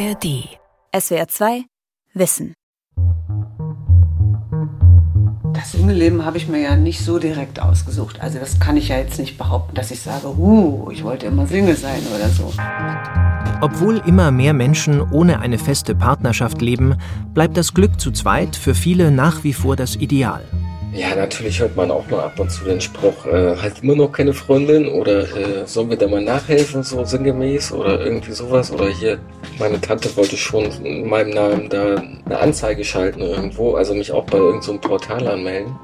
ARD. SWR 2 Wissen. Das Single-Leben habe ich mir ja nicht so direkt ausgesucht. Also das kann ich ja jetzt nicht behaupten, dass ich sage, huh, ich wollte immer Single sein oder so. Obwohl immer mehr Menschen ohne eine feste Partnerschaft leben, bleibt das Glück zu zweit für viele nach wie vor das Ideal. Ja, natürlich hört man auch mal ab und zu den Spruch, äh, hat immer noch keine Freundin oder äh, sollen wir da mal nachhelfen, so sinngemäß oder irgendwie sowas. Oder hier, meine Tante wollte schon in meinem Namen da eine Anzeige schalten irgendwo, also mich auch bei irgendeinem so Portal anmelden.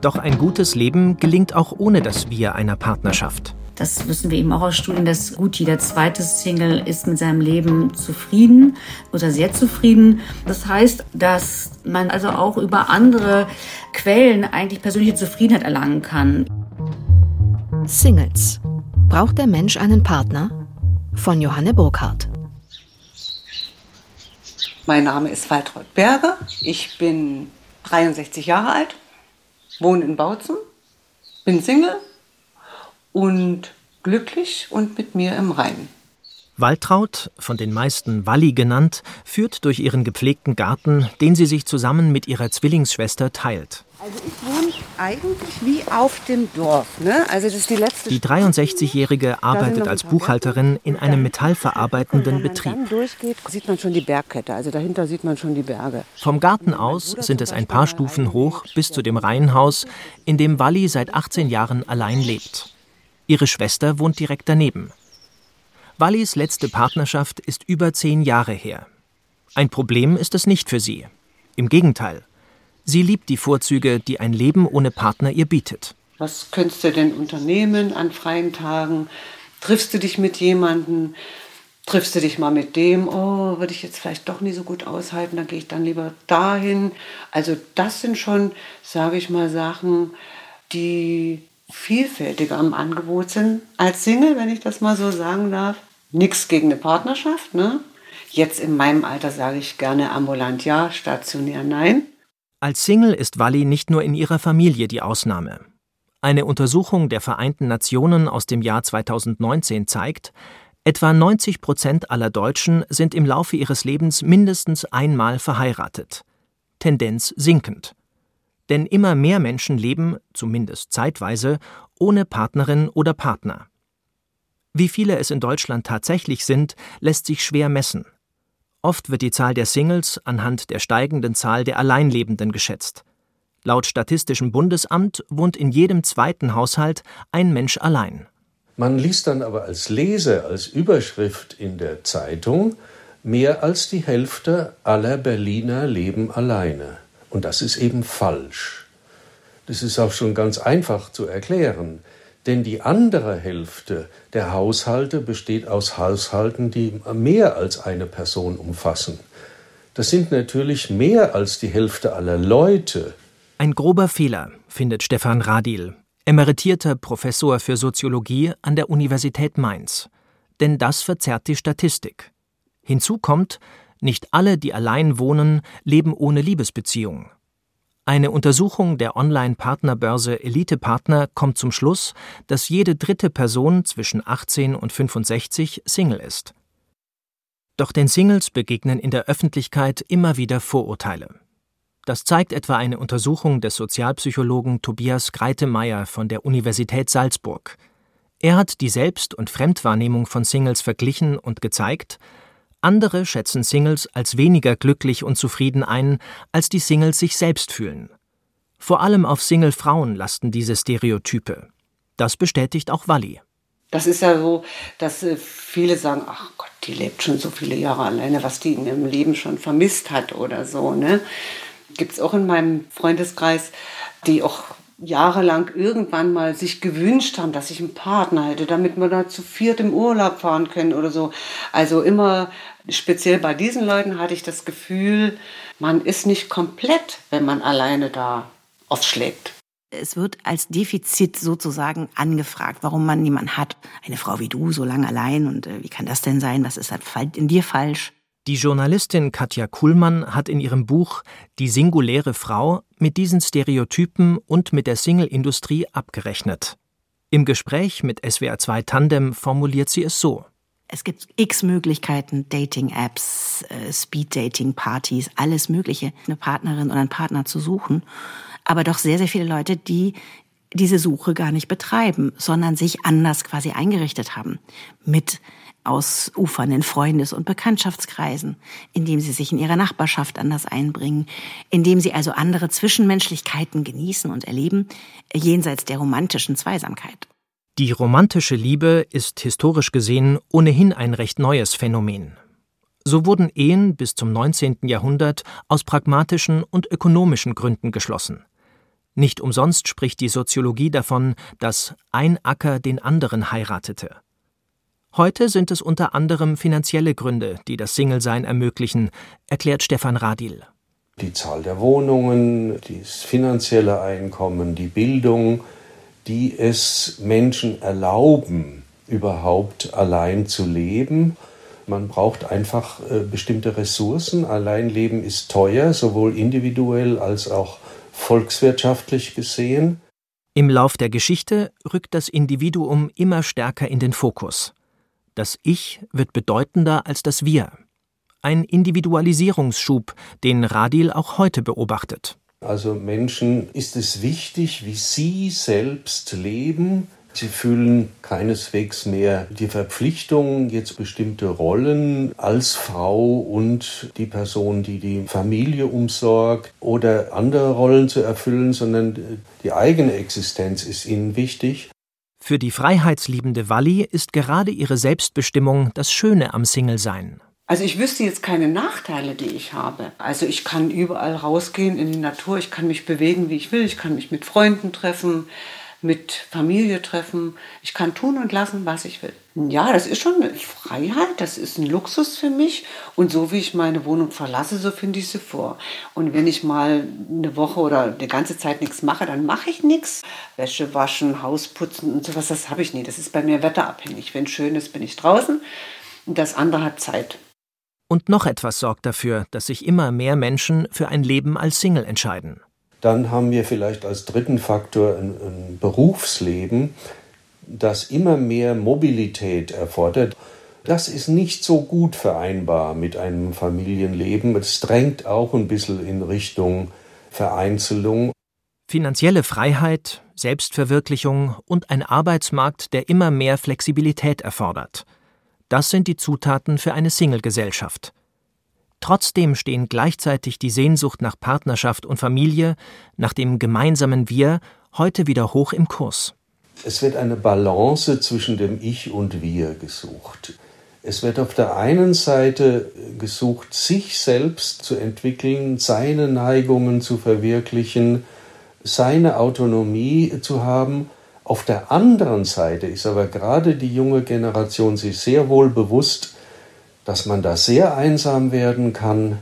Doch ein gutes Leben gelingt auch ohne das Wir einer Partnerschaft. Das wissen wir eben auch aus Studien, dass gut jeder zweite Single ist mit seinem Leben zufrieden oder sehr zufrieden. Das heißt, dass man also auch über andere Quellen eigentlich persönliche Zufriedenheit erlangen kann. Singles. Braucht der Mensch einen Partner? Von Johanne Burkhardt. Mein Name ist Waltraud Berger. Ich bin 63 Jahre alt, wohne in Bautzen, bin Single und glücklich und mit mir im Reinen. Waltraud, von den meisten Walli genannt, führt durch ihren gepflegten Garten, den sie sich zusammen mit ihrer Zwillingsschwester teilt. Also ich wohne eigentlich wie auf dem Dorf. Ne? Also das ist die letzte. Die 63-Jährige arbeitet als Buchhalterin in einem metallverarbeitenden Betrieb. Wenn man dann durchgeht, sieht man schon die Bergkette. Also dahinter sieht man schon die Berge. Vom Garten aus sind es ein paar Stufen hoch bis zu dem Reihenhaus, in dem Walli seit 18 Jahren allein lebt. Ihre Schwester wohnt direkt daneben. Wallis letzte Partnerschaft ist über zehn Jahre her. Ein Problem ist es nicht für sie. Im Gegenteil. Sie liebt die Vorzüge, die ein Leben ohne Partner ihr bietet. Was könntest du denn unternehmen an freien Tagen? Triffst du dich mit jemandem? Triffst du dich mal mit dem? Oh, würde ich jetzt vielleicht doch nie so gut aushalten, dann gehe ich dann lieber dahin. Also das sind schon, sage ich mal, Sachen, die vielfältiger am Angebot sind als Single, wenn ich das mal so sagen darf. Nichts gegen eine Partnerschaft. Ne? Jetzt in meinem Alter sage ich gerne ambulant ja, stationär nein. Als Single ist Walli nicht nur in ihrer Familie die Ausnahme. Eine Untersuchung der Vereinten Nationen aus dem Jahr 2019 zeigt, etwa 90 Prozent aller Deutschen sind im Laufe ihres Lebens mindestens einmal verheiratet. Tendenz sinkend denn immer mehr Menschen leben, zumindest zeitweise, ohne Partnerin oder Partner. Wie viele es in Deutschland tatsächlich sind, lässt sich schwer messen. Oft wird die Zahl der Singles anhand der steigenden Zahl der Alleinlebenden geschätzt. Laut Statistischem Bundesamt wohnt in jedem zweiten Haushalt ein Mensch allein. Man liest dann aber als Leser, als Überschrift in der Zeitung, mehr als die Hälfte aller Berliner leben alleine. Und das ist eben falsch. Das ist auch schon ganz einfach zu erklären. Denn die andere Hälfte der Haushalte besteht aus Haushalten, die mehr als eine Person umfassen. Das sind natürlich mehr als die Hälfte aller Leute. Ein grober Fehler, findet Stefan Radil, emeritierter Professor für Soziologie an der Universität Mainz. Denn das verzerrt die Statistik. Hinzu kommt, nicht alle, die allein wohnen, leben ohne Liebesbeziehung. Eine Untersuchung der Online-Partnerbörse Elite Partner kommt zum Schluss, dass jede dritte Person zwischen 18 und 65 Single ist. Doch den Singles begegnen in der Öffentlichkeit immer wieder Vorurteile. Das zeigt etwa eine Untersuchung des Sozialpsychologen Tobias Greitemeyer von der Universität Salzburg. Er hat die Selbst- und Fremdwahrnehmung von Singles verglichen und gezeigt, andere schätzen Singles als weniger glücklich und zufrieden ein, als die Singles sich selbst fühlen. Vor allem auf Single-Frauen lasten diese Stereotype. Das bestätigt auch Walli. Das ist ja so, dass äh, viele sagen, ach Gott, die lebt schon so viele Jahre alleine, was die in ihrem Leben schon vermisst hat oder so. Ne? Gibt es auch in meinem Freundeskreis, die auch jahrelang irgendwann mal sich gewünscht haben, dass ich einen Partner hätte, damit wir da zu viert im Urlaub fahren können oder so. Also immer speziell bei diesen Leuten hatte ich das Gefühl, man ist nicht komplett, wenn man alleine da aufschlägt. Es wird als Defizit sozusagen angefragt, warum man niemanden hat. Eine Frau wie du, so lange allein und äh, wie kann das denn sein? Was ist halt in dir falsch? Die Journalistin Katja Kuhlmann hat in ihrem Buch Die singuläre Frau mit diesen Stereotypen und mit der Single-Industrie abgerechnet. Im Gespräch mit SWR2 Tandem formuliert sie es so. Es gibt x Möglichkeiten, Dating-Apps, äh, Speed-Dating-Partys, alles Mögliche, eine Partnerin oder einen Partner zu suchen. Aber doch sehr, sehr viele Leute, die diese Suche gar nicht betreiben, sondern sich anders quasi eingerichtet haben. Mit ausufernden Freundes- und Bekanntschaftskreisen, indem sie sich in ihrer Nachbarschaft anders einbringen, indem sie also andere Zwischenmenschlichkeiten genießen und erleben, jenseits der romantischen Zweisamkeit. Die romantische Liebe ist historisch gesehen ohnehin ein recht neues Phänomen. So wurden Ehen bis zum 19. Jahrhundert aus pragmatischen und ökonomischen Gründen geschlossen. Nicht umsonst spricht die Soziologie davon, dass ein Acker den anderen heiratete. Heute sind es unter anderem finanzielle Gründe, die das Single-Sein ermöglichen, erklärt Stefan Radil. Die Zahl der Wohnungen, das finanzielle Einkommen, die Bildung, die es Menschen erlauben, überhaupt allein zu leben. Man braucht einfach äh, bestimmte Ressourcen. Alleinleben ist teuer, sowohl individuell als auch volkswirtschaftlich gesehen. Im Lauf der Geschichte rückt das Individuum immer stärker in den Fokus. Das Ich wird bedeutender als das Wir. Ein Individualisierungsschub, den Radil auch heute beobachtet. Also Menschen ist es wichtig, wie sie selbst leben. Sie fühlen keineswegs mehr die Verpflichtung, jetzt bestimmte Rollen als Frau und die Person, die die Familie umsorgt oder andere Rollen zu erfüllen, sondern die eigene Existenz ist ihnen wichtig. Für die freiheitsliebende Walli ist gerade ihre Selbstbestimmung das Schöne am Single-Sein. Also ich wüsste jetzt keine Nachteile, die ich habe. Also ich kann überall rausgehen in die Natur, ich kann mich bewegen, wie ich will, ich kann mich mit Freunden treffen, mit Familie treffen. Ich kann tun und lassen, was ich will. Ja, das ist schon eine Freiheit, das ist ein Luxus für mich. Und so wie ich meine Wohnung verlasse, so finde ich sie vor. Und wenn ich mal eine Woche oder eine ganze Zeit nichts mache, dann mache ich nichts. Wäsche waschen, Haus putzen und sowas, das habe ich nie. Das ist bei mir wetterabhängig. Wenn schön ist, bin ich draußen. Und das andere hat Zeit. Und noch etwas sorgt dafür, dass sich immer mehr Menschen für ein Leben als Single entscheiden. Dann haben wir vielleicht als dritten Faktor ein, ein Berufsleben, das immer mehr Mobilität erfordert. Das ist nicht so gut vereinbar mit einem Familienleben. Es drängt auch ein bisschen in Richtung Vereinzelung. Finanzielle Freiheit, Selbstverwirklichung und ein Arbeitsmarkt, der immer mehr Flexibilität erfordert. Das sind die Zutaten für eine Single-Gesellschaft. Trotzdem stehen gleichzeitig die Sehnsucht nach Partnerschaft und Familie, nach dem gemeinsamen Wir, heute wieder hoch im Kurs. Es wird eine Balance zwischen dem Ich und Wir gesucht. Es wird auf der einen Seite gesucht, sich selbst zu entwickeln, seine Neigungen zu verwirklichen, seine Autonomie zu haben. Auf der anderen Seite ist aber gerade die junge Generation sich sehr wohl bewusst, dass man da sehr einsam werden kann,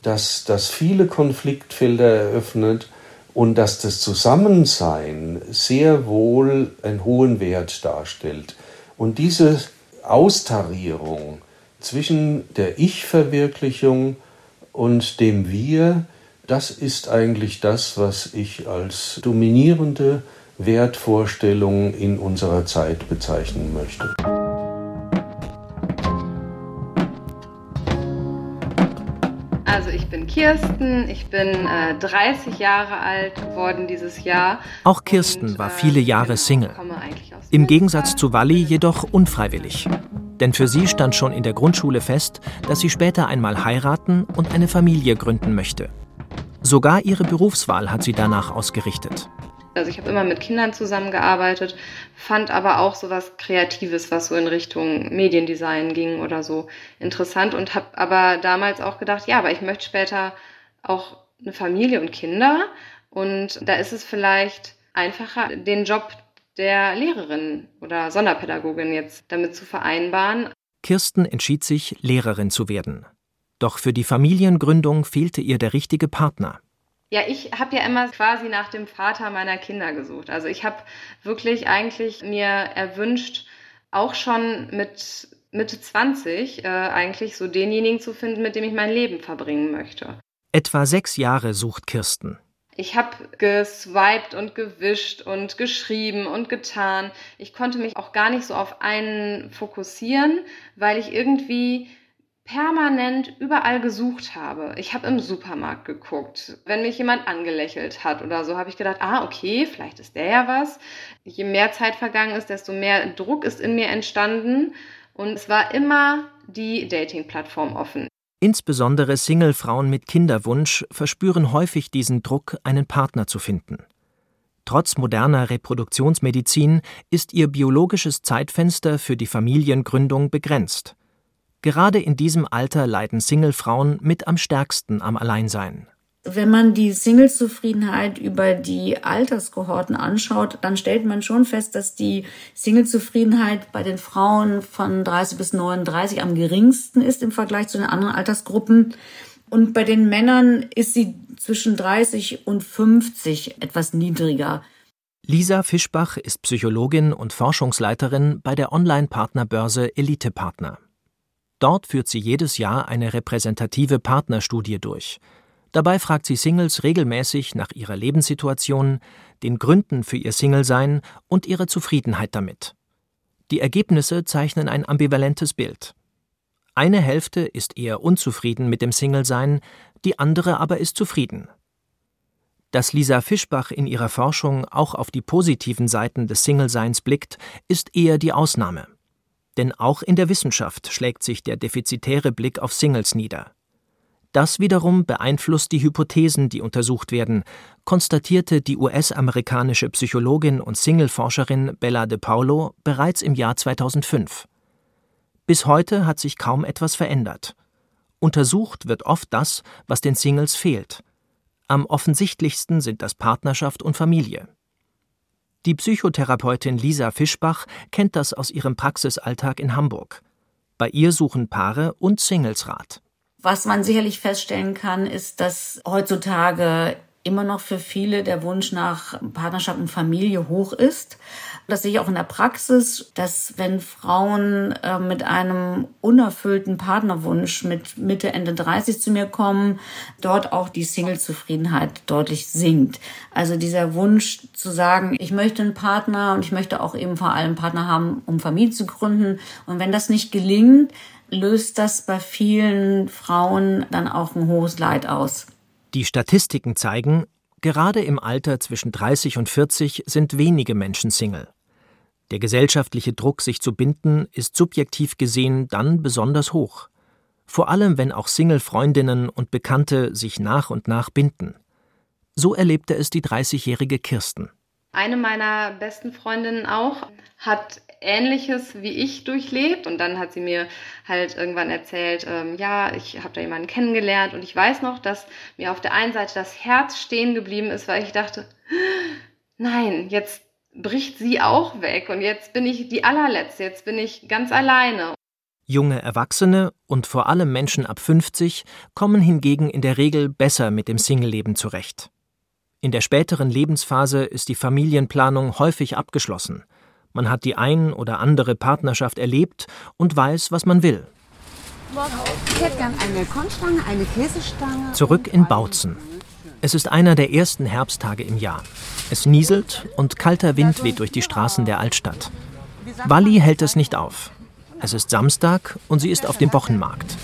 dass das viele Konfliktfelder eröffnet und dass das Zusammensein sehr wohl einen hohen Wert darstellt. Und diese Austarierung zwischen der Ich-Verwirklichung und dem Wir, das ist eigentlich das, was ich als dominierende Wertvorstellung in unserer Zeit bezeichnen möchte. Also ich bin Kirsten, ich bin äh, 30 Jahre alt geworden dieses Jahr. Auch Kirsten und, war viele Jahre genau, Single. Im Gegensatz zu Walli jedoch unfreiwillig. Denn für sie stand schon in der Grundschule fest, dass sie später einmal heiraten und eine Familie gründen möchte. Sogar ihre Berufswahl hat sie danach ausgerichtet. Also ich habe immer mit Kindern zusammengearbeitet, fand aber auch so was Kreatives, was so in Richtung Mediendesign ging oder so interessant und habe aber damals auch gedacht, ja, aber ich möchte später auch eine Familie und Kinder und da ist es vielleicht einfacher, den Job der Lehrerin oder Sonderpädagogin jetzt damit zu vereinbaren. Kirsten entschied sich, Lehrerin zu werden. Doch für die Familiengründung fehlte ihr der richtige Partner. Ja, ich habe ja immer quasi nach dem Vater meiner Kinder gesucht. Also ich habe wirklich eigentlich mir erwünscht, auch schon mit Mitte 20 äh, eigentlich so denjenigen zu finden, mit dem ich mein Leben verbringen möchte. Etwa sechs Jahre sucht Kirsten. Ich habe geswiped und gewischt und geschrieben und getan. Ich konnte mich auch gar nicht so auf einen fokussieren, weil ich irgendwie permanent überall gesucht habe. Ich habe im Supermarkt geguckt. Wenn mich jemand angelächelt hat oder so, habe ich gedacht, ah, okay, vielleicht ist der ja was. Je mehr Zeit vergangen ist, desto mehr Druck ist in mir entstanden. Und es war immer die Dating-Plattform offen. Insbesondere Single-Frauen mit Kinderwunsch verspüren häufig diesen Druck, einen Partner zu finden. Trotz moderner Reproduktionsmedizin ist ihr biologisches Zeitfenster für die Familiengründung begrenzt. Gerade in diesem Alter leiden Single-Frauen mit am stärksten am Alleinsein. Wenn man die Singlezufriedenheit über die Alterskohorten anschaut, dann stellt man schon fest, dass die Singlezufriedenheit bei den Frauen von 30 bis 39 am geringsten ist im Vergleich zu den anderen Altersgruppen. Und bei den Männern ist sie zwischen 30 und 50 etwas niedriger. Lisa Fischbach ist Psychologin und Forschungsleiterin bei der Online-Partnerbörse Elite Partner. Dort führt sie jedes Jahr eine repräsentative Partnerstudie durch – Dabei fragt sie Singles regelmäßig nach ihrer Lebenssituation, den Gründen für ihr Single-Sein und ihre Zufriedenheit damit. Die Ergebnisse zeichnen ein ambivalentes Bild. Eine Hälfte ist eher unzufrieden mit dem Single-Sein, die andere aber ist zufrieden. Dass Lisa Fischbach in ihrer Forschung auch auf die positiven Seiten des Single-Seins blickt, ist eher die Ausnahme. Denn auch in der Wissenschaft schlägt sich der defizitäre Blick auf Singles nieder. Das wiederum beeinflusst die Hypothesen, die untersucht werden, konstatierte die US-amerikanische Psychologin und Single-Forscherin Bella De Paulo bereits im Jahr 2005. Bis heute hat sich kaum etwas verändert. Untersucht wird oft das, was den Singles fehlt. Am offensichtlichsten sind das Partnerschaft und Familie. Die Psychotherapeutin Lisa Fischbach kennt das aus ihrem Praxisalltag in Hamburg. Bei ihr suchen Paare und Singles Rat. Was man sicherlich feststellen kann, ist, dass heutzutage immer noch für viele der Wunsch nach Partnerschaft und Familie hoch ist. Das sehe ich auch in der Praxis, dass wenn Frauen äh, mit einem unerfüllten Partnerwunsch mit Mitte, Ende 30 zu mir kommen, dort auch die Single-Zufriedenheit deutlich sinkt. Also dieser Wunsch zu sagen, ich möchte einen Partner und ich möchte auch eben vor allem einen Partner haben, um Familie zu gründen. Und wenn das nicht gelingt, löst das bei vielen Frauen dann auch ein hohes Leid aus. Die Statistiken zeigen, gerade im Alter zwischen 30 und 40 sind wenige Menschen Single. Der gesellschaftliche Druck, sich zu binden, ist subjektiv gesehen dann besonders hoch. Vor allem, wenn auch Single-Freundinnen und Bekannte sich nach und nach binden. So erlebte es die 30-jährige Kirsten. Eine meiner besten Freundinnen auch hat Ähnliches wie ich durchlebt. Und dann hat sie mir halt irgendwann erzählt, ähm, ja, ich habe da jemanden kennengelernt. Und ich weiß noch, dass mir auf der einen Seite das Herz stehen geblieben ist, weil ich dachte, nein, jetzt bricht sie auch weg. Und jetzt bin ich die allerletzte, jetzt bin ich ganz alleine. Junge Erwachsene und vor allem Menschen ab 50 kommen hingegen in der Regel besser mit dem Singleleben zurecht. In der späteren Lebensphase ist die Familienplanung häufig abgeschlossen. Man hat die ein oder andere Partnerschaft erlebt und weiß, was man will. Ich hätte gern eine Kornstange, eine Käsestange. Zurück in Bautzen. Es ist einer der ersten Herbsttage im Jahr. Es nieselt und kalter Wind weht durch die Straßen der Altstadt. Walli hält es nicht auf. Es ist Samstag und sie ist auf dem Wochenmarkt.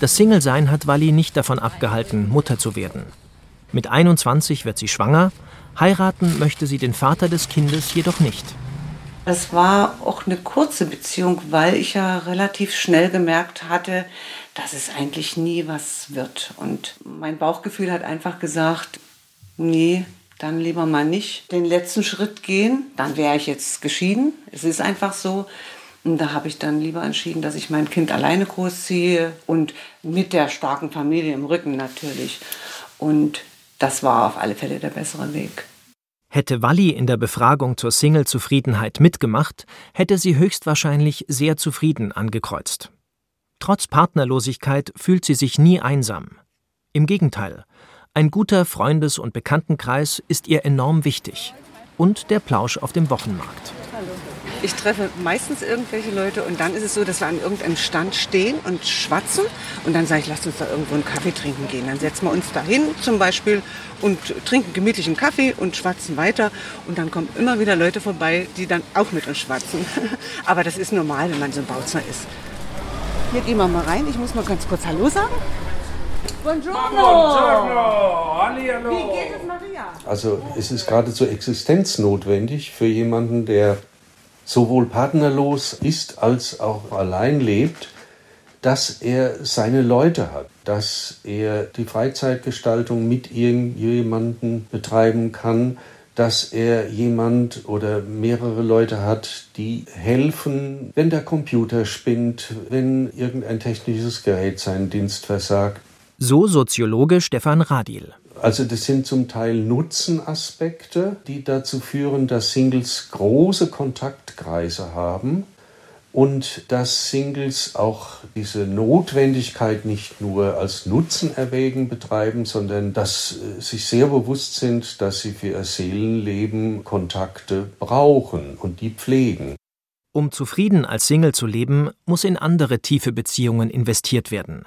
Das Single-Sein hat Walli nicht davon abgehalten, Mutter zu werden. Mit 21 wird sie schwanger, heiraten möchte sie den Vater des Kindes jedoch nicht. Es war auch eine kurze Beziehung, weil ich ja relativ schnell gemerkt hatte, dass es eigentlich nie was wird. Und mein Bauchgefühl hat einfach gesagt, nee, dann lieber mal nicht den letzten Schritt gehen. Dann wäre ich jetzt geschieden. Es ist einfach so. Und da habe ich dann lieber entschieden, dass ich mein Kind alleine großziehe und mit der starken Familie im Rücken natürlich. Und das war auf alle Fälle der bessere Weg. Hätte Walli in der Befragung zur Single-Zufriedenheit mitgemacht, hätte sie höchstwahrscheinlich sehr zufrieden angekreuzt. Trotz Partnerlosigkeit fühlt sie sich nie einsam. Im Gegenteil, ein guter Freundes- und Bekanntenkreis ist ihr enorm wichtig. Und der Plausch auf dem Wochenmarkt. Ich treffe meistens irgendwelche Leute und dann ist es so, dass wir an irgendeinem Stand stehen und schwatzen und dann sage ich, lasst uns da irgendwo einen Kaffee trinken gehen. Dann setzen wir uns da hin zum Beispiel und trinken gemütlich einen Kaffee und schwatzen weiter und dann kommen immer wieder Leute vorbei, die dann auch mit uns schwatzen. Aber das ist normal, wenn man so ein Bautzner ist. Hier gehen wir mal rein. Ich muss mal ganz kurz Hallo sagen. Buongiorno. Buongiorno. Hallihallo. Wie geht es, Maria? Also es ist geradezu existenznotwendig für jemanden, der sowohl partnerlos ist als auch allein lebt, dass er seine Leute hat, dass er die Freizeitgestaltung mit irgendjemandem betreiben kann, dass er jemand oder mehrere Leute hat, die helfen, wenn der Computer spinnt, wenn irgendein technisches Gerät seinen Dienst versagt. So Soziologe Stefan Radil. Also das sind zum Teil Nutzenaspekte, die dazu führen, dass Singles große Kontaktkreise haben und dass Singles auch diese Notwendigkeit nicht nur als Nutzen erwägen betreiben, sondern dass äh, sich sehr bewusst sind, dass sie für ihr Seelenleben Kontakte brauchen und die pflegen. Um zufrieden als Single zu leben, muss in andere tiefe Beziehungen investiert werden.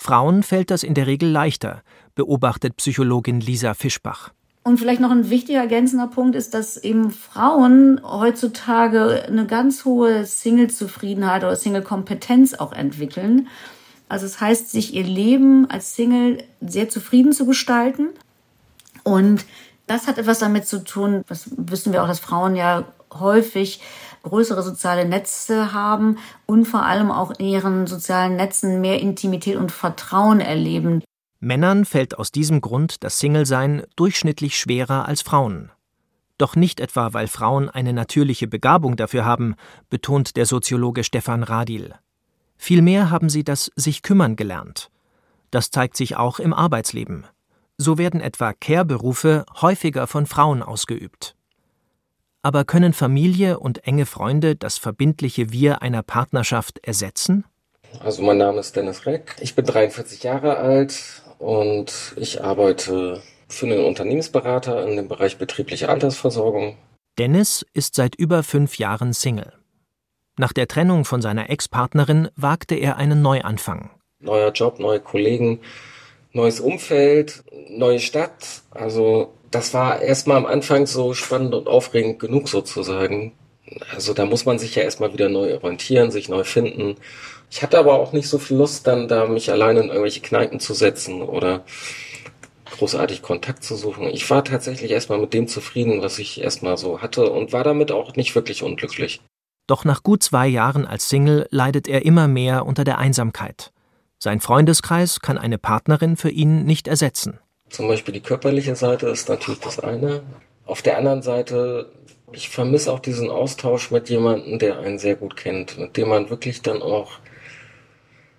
Frauen fällt das in der Regel leichter, beobachtet Psychologin Lisa Fischbach. Und vielleicht noch ein wichtiger ergänzender Punkt ist, dass eben Frauen heutzutage eine ganz hohe Single-Zufriedenheit oder Single-Kompetenz auch entwickeln. Also es das heißt, sich ihr Leben als Single sehr zufrieden zu gestalten. Und das hat etwas damit zu tun, das wissen wir auch, dass Frauen ja häufig größere soziale Netze haben und vor allem auch in ihren sozialen Netzen mehr Intimität und Vertrauen erleben. Männern fällt aus diesem Grund das Single-Sein durchschnittlich schwerer als Frauen. Doch nicht etwa, weil Frauen eine natürliche Begabung dafür haben, betont der Soziologe Stefan Radil. Vielmehr haben sie das sich kümmern gelernt. Das zeigt sich auch im Arbeitsleben. So werden etwa Care-Berufe häufiger von Frauen ausgeübt. Aber können Familie und enge Freunde das verbindliche Wir einer Partnerschaft ersetzen? Also mein Name ist Dennis Reck. Ich bin 43 Jahre alt und ich arbeite für einen Unternehmensberater in dem Bereich betriebliche Altersversorgung. Dennis ist seit über fünf Jahren Single. Nach der Trennung von seiner Ex-Partnerin wagte er einen Neuanfang. Neuer Job, neue Kollegen, neues Umfeld, neue Stadt. Also das war erstmal am Anfang so spannend und aufregend genug sozusagen. Also da muss man sich ja erstmal wieder neu orientieren, sich neu finden. Ich hatte aber auch nicht so viel Lust, dann da mich alleine in irgendwelche Kneipen zu setzen oder großartig Kontakt zu suchen. Ich war tatsächlich erstmal mit dem zufrieden, was ich erstmal so hatte und war damit auch nicht wirklich unglücklich. Doch nach gut zwei Jahren als Single leidet er immer mehr unter der Einsamkeit. Sein Freundeskreis kann eine Partnerin für ihn nicht ersetzen. Zum Beispiel die körperliche Seite ist natürlich das eine. Auf der anderen Seite, ich vermisse auch diesen Austausch mit jemandem, der einen sehr gut kennt, mit dem man wirklich dann auch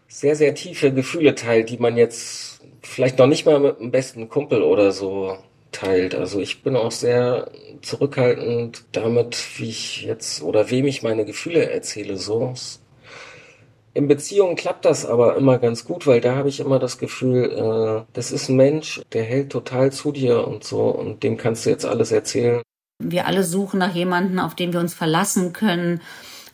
sehr, sehr tiefe Gefühle teilt, die man jetzt vielleicht noch nicht mal mit dem besten Kumpel oder so teilt. Also ich bin auch sehr zurückhaltend damit, wie ich jetzt oder wem ich meine Gefühle erzähle. So in Beziehungen klappt das aber immer ganz gut, weil da habe ich immer das Gefühl, äh, das ist ein Mensch, der hält total zu dir und so und dem kannst du jetzt alles erzählen. Wir alle suchen nach jemandem, auf den wir uns verlassen können,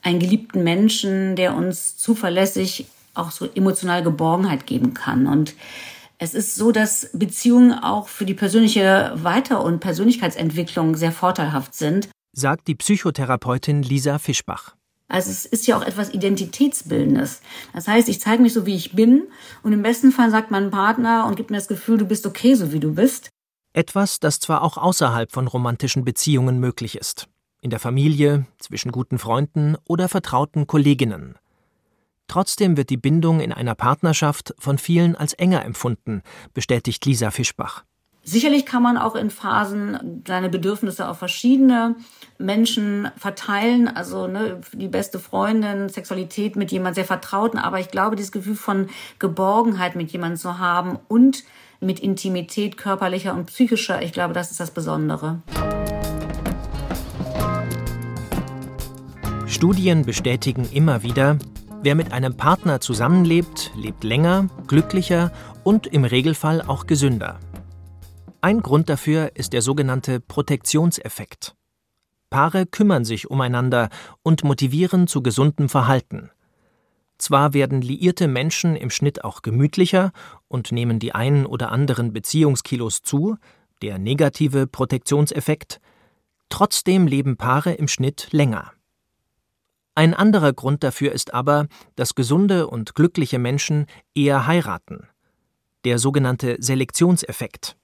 einen geliebten Menschen, der uns zuverlässig auch so emotional Geborgenheit geben kann. Und es ist so, dass Beziehungen auch für die persönliche Weiter- und Persönlichkeitsentwicklung sehr vorteilhaft sind, sagt die Psychotherapeutin Lisa Fischbach. Also es ist ja auch etwas Identitätsbildendes. Das heißt, ich zeige mich so, wie ich bin und im besten Fall sagt mein Partner und gibt mir das Gefühl, du bist okay, so wie du bist. Etwas, das zwar auch außerhalb von romantischen Beziehungen möglich ist. In der Familie, zwischen guten Freunden oder vertrauten Kolleginnen. Trotzdem wird die Bindung in einer Partnerschaft von vielen als enger empfunden, bestätigt Lisa Fischbach. Sicherlich kann man auch in Phasen seine Bedürfnisse auf verschiedene Menschen verteilen, also ne, die beste Freundin, Sexualität mit jemand sehr Vertrauten, aber ich glaube, dieses Gefühl von Geborgenheit mit jemandem zu haben und mit Intimität körperlicher und psychischer, ich glaube, das ist das Besondere. Studien bestätigen immer wieder, wer mit einem Partner zusammenlebt, lebt länger, glücklicher und im Regelfall auch gesünder. Ein Grund dafür ist der sogenannte Protektionseffekt. Paare kümmern sich umeinander und motivieren zu gesundem Verhalten. Zwar werden liierte Menschen im Schnitt auch gemütlicher und nehmen die einen oder anderen Beziehungskilos zu, der negative Protektionseffekt, trotzdem leben Paare im Schnitt länger. Ein anderer Grund dafür ist aber, dass gesunde und glückliche Menschen eher heiraten. Der sogenannte Selektionseffekt.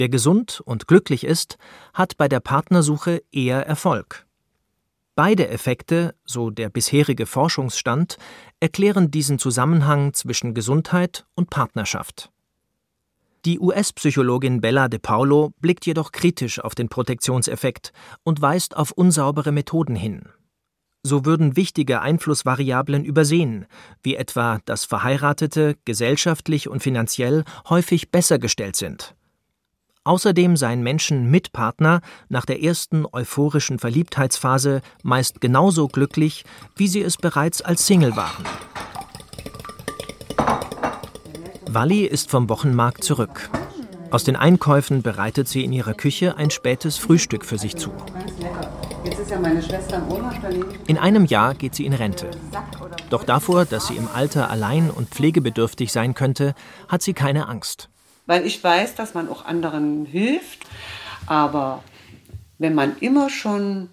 Wer gesund und glücklich ist, hat bei der Partnersuche eher Erfolg. Beide Effekte, so der bisherige Forschungsstand, erklären diesen Zusammenhang zwischen Gesundheit und Partnerschaft. Die US-Psychologin Bella De Paulo blickt jedoch kritisch auf den Protektionseffekt und weist auf unsaubere Methoden hin. So würden wichtige Einflussvariablen übersehen, wie etwa, dass Verheiratete gesellschaftlich und finanziell häufig besser gestellt sind. Außerdem seien Menschen mit Partner nach der ersten euphorischen Verliebtheitsphase meist genauso glücklich, wie sie es bereits als Single waren. Walli ist vom Wochenmarkt zurück. Aus den Einkäufen bereitet sie in ihrer Küche ein spätes Frühstück für sich zu. In einem Jahr geht sie in Rente. Doch davor, dass sie im Alter allein und pflegebedürftig sein könnte, hat sie keine Angst weil ich weiß, dass man auch anderen hilft. Aber wenn man immer schon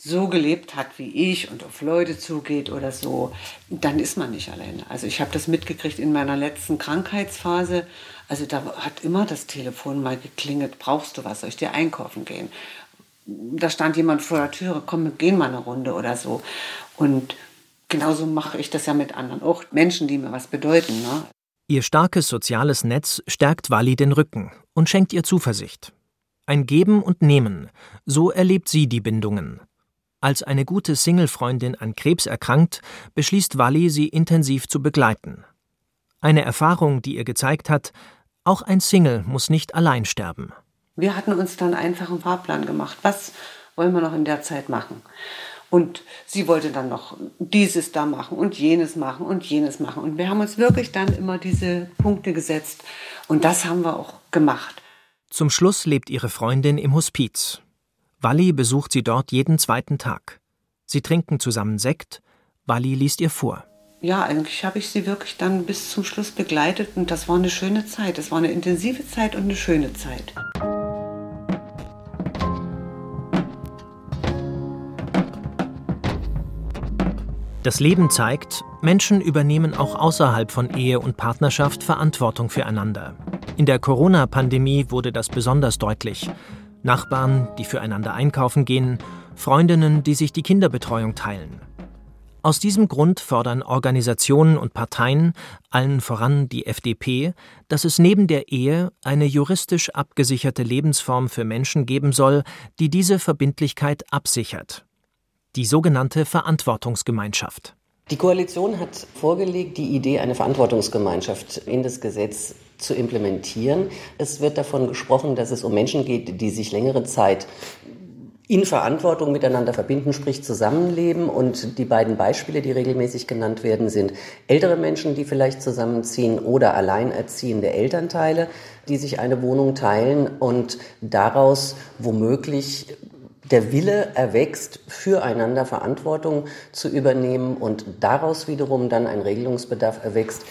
so gelebt hat wie ich und auf Leute zugeht oder so, dann ist man nicht alleine. Also ich habe das mitgekriegt in meiner letzten Krankheitsphase. Also da hat immer das Telefon mal geklingelt, brauchst du was, soll ich dir einkaufen gehen? Da stand jemand vor der Türe, komm, wir gehen mal eine Runde oder so. Und genauso mache ich das ja mit anderen, auch Menschen, die mir was bedeuten. Ne? Ihr starkes soziales Netz stärkt Wally den Rücken und schenkt ihr Zuversicht. Ein Geben und Nehmen, so erlebt sie die Bindungen. Als eine gute Single-Freundin an Krebs erkrankt, beschließt Wally, sie intensiv zu begleiten. Eine Erfahrung, die ihr gezeigt hat, auch ein Single muss nicht allein sterben. Wir hatten uns dann einfach einen Fahrplan gemacht. Was wollen wir noch in der Zeit machen? Und sie wollte dann noch dieses da machen und jenes machen und jenes machen. Und wir haben uns wirklich dann immer diese Punkte gesetzt. Und das haben wir auch gemacht. Zum Schluss lebt ihre Freundin im Hospiz. Walli besucht sie dort jeden zweiten Tag. Sie trinken zusammen Sekt. Walli liest ihr vor. Ja, eigentlich habe ich sie wirklich dann bis zum Schluss begleitet und das war eine schöne Zeit. Das war eine intensive Zeit und eine schöne Zeit. Das Leben zeigt, Menschen übernehmen auch außerhalb von Ehe und Partnerschaft Verantwortung füreinander. In der Corona-Pandemie wurde das besonders deutlich. Nachbarn, die füreinander einkaufen gehen, Freundinnen, die sich die Kinderbetreuung teilen. Aus diesem Grund fordern Organisationen und Parteien, allen voran die FDP, dass es neben der Ehe eine juristisch abgesicherte Lebensform für Menschen geben soll, die diese Verbindlichkeit absichert die sogenannte Verantwortungsgemeinschaft. Die Koalition hat vorgelegt, die Idee, eine Verantwortungsgemeinschaft in das Gesetz zu implementieren. Es wird davon gesprochen, dass es um Menschen geht, die sich längere Zeit in Verantwortung miteinander verbinden, sprich zusammenleben. Und die beiden Beispiele, die regelmäßig genannt werden, sind ältere Menschen, die vielleicht zusammenziehen oder alleinerziehende Elternteile, die sich eine Wohnung teilen und daraus womöglich der Wille erwächst, füreinander Verantwortung zu übernehmen und daraus wiederum dann ein Regelungsbedarf erwächst,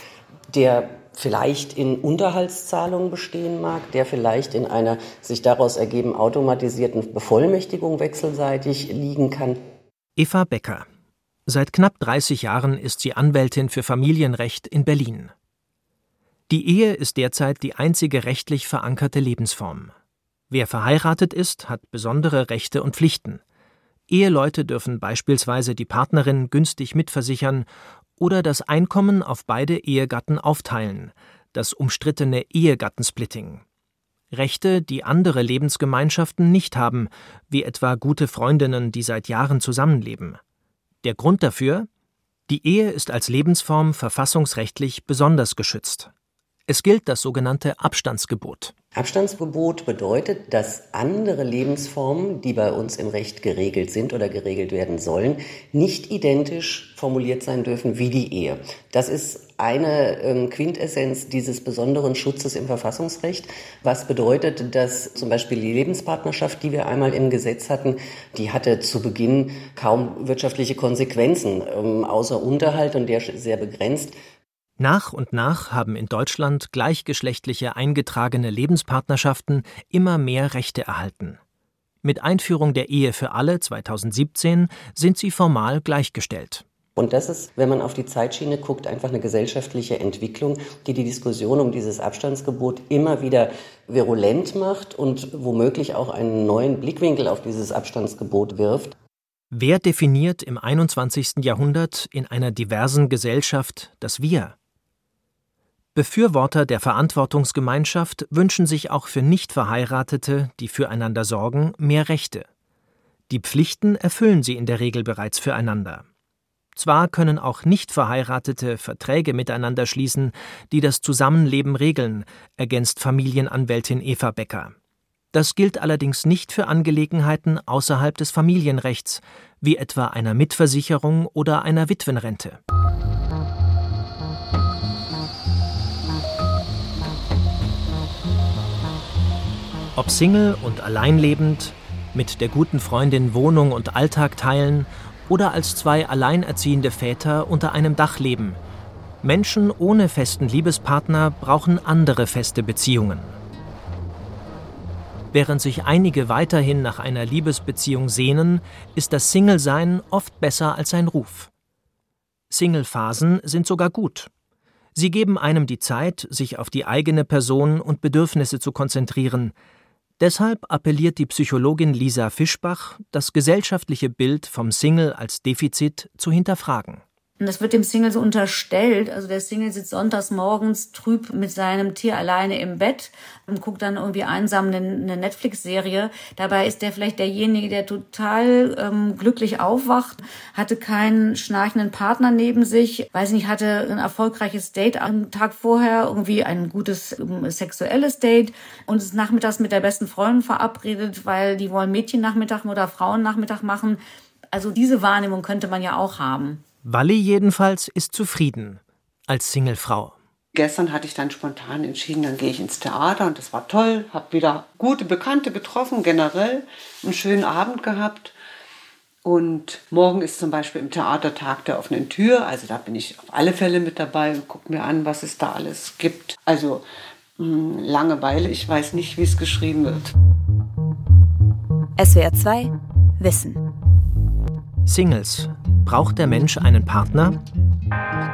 der vielleicht in Unterhaltszahlungen bestehen mag, der vielleicht in einer sich daraus ergeben automatisierten Bevollmächtigung wechselseitig liegen kann. Eva Becker. Seit knapp 30 Jahren ist sie Anwältin für Familienrecht in Berlin. Die Ehe ist derzeit die einzige rechtlich verankerte Lebensform. Wer verheiratet ist, hat besondere Rechte und Pflichten. Eheleute dürfen beispielsweise die Partnerin günstig mitversichern oder das Einkommen auf beide Ehegatten aufteilen, das umstrittene Ehegattensplitting. Rechte, die andere Lebensgemeinschaften nicht haben, wie etwa gute Freundinnen, die seit Jahren zusammenleben. Der Grund dafür? Die Ehe ist als Lebensform verfassungsrechtlich besonders geschützt. Es gilt das sogenannte Abstandsgebot. Abstandsgebot bedeutet, dass andere Lebensformen, die bei uns im Recht geregelt sind oder geregelt werden sollen, nicht identisch formuliert sein dürfen wie die Ehe. Das ist eine ähm, Quintessenz dieses besonderen Schutzes im Verfassungsrecht, was bedeutet, dass zum Beispiel die Lebenspartnerschaft, die wir einmal im Gesetz hatten, die hatte zu Beginn kaum wirtschaftliche Konsequenzen, ähm, außer Unterhalt und der sehr begrenzt. Nach und nach haben in Deutschland gleichgeschlechtliche eingetragene Lebenspartnerschaften immer mehr Rechte erhalten. Mit Einführung der Ehe für alle 2017 sind sie formal gleichgestellt. Und das ist, wenn man auf die Zeitschiene guckt, einfach eine gesellschaftliche Entwicklung, die die Diskussion um dieses Abstandsgebot immer wieder virulent macht und womöglich auch einen neuen Blickwinkel auf dieses Abstandsgebot wirft. Wer definiert im 21. Jahrhundert in einer diversen Gesellschaft das Wir? Befürworter der Verantwortungsgemeinschaft wünschen sich auch für Nichtverheiratete, die füreinander sorgen, mehr Rechte. Die Pflichten erfüllen sie in der Regel bereits füreinander. Zwar können auch Nichtverheiratete Verträge miteinander schließen, die das Zusammenleben regeln, ergänzt Familienanwältin Eva Becker. Das gilt allerdings nicht für Angelegenheiten außerhalb des Familienrechts, wie etwa einer Mitversicherung oder einer Witwenrente. Ob Single und alleinlebend, mit der guten Freundin Wohnung und Alltag teilen oder als zwei alleinerziehende Väter unter einem Dach leben. Menschen ohne festen Liebespartner brauchen andere feste Beziehungen. Während sich einige weiterhin nach einer Liebesbeziehung sehnen, ist das Single-Sein oft besser als sein Ruf. Single-Phasen sind sogar gut. Sie geben einem die Zeit, sich auf die eigene Person und Bedürfnisse zu konzentrieren, Deshalb appelliert die Psychologin Lisa Fischbach, das gesellschaftliche Bild vom Single als Defizit zu hinterfragen und das wird dem Single so unterstellt. Also der Single sitzt sonntags morgens trüb mit seinem Tier alleine im Bett und guckt dann irgendwie einsam eine, eine Netflix-Serie. Dabei ist der vielleicht derjenige, der total ähm, glücklich aufwacht, hatte keinen schnarchenden Partner neben sich, weiß nicht, hatte ein erfolgreiches Date am Tag vorher, irgendwie ein gutes ähm, sexuelles Date und ist nachmittags mit der besten Freundin verabredet, weil die wollen Mädchennachmittag oder Frauennachmittag machen. Also diese Wahrnehmung könnte man ja auch haben. Walli jedenfalls ist zufrieden als Singlefrau. Gestern hatte ich dann spontan entschieden, dann gehe ich ins Theater und das war toll. Habe wieder gute Bekannte getroffen, generell einen schönen Abend gehabt. Und morgen ist zum Beispiel im Theater Tag der offenen Tür. Also da bin ich auf alle Fälle mit dabei und gucke mir an, was es da alles gibt. Also mh, hm, Langeweile, ich weiß nicht, wie es geschrieben wird. SWR 2 Wissen. Singles Braucht der Mensch einen Partner?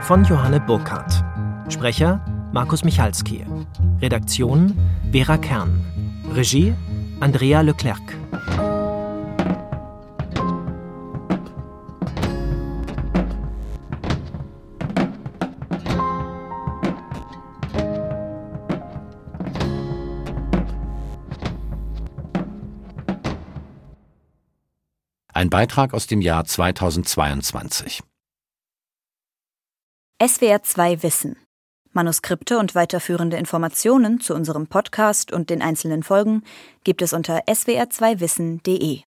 Von Johanne Burkhardt. Sprecher Markus Michalski. Redaktion Vera Kern. Regie Andrea Leclerc. Ein Beitrag aus dem Jahr 2022. SWR 2 Wissen. Manuskripte und weiterführende Informationen zu unserem Podcast und den einzelnen Folgen gibt es unter swr2wissen.de.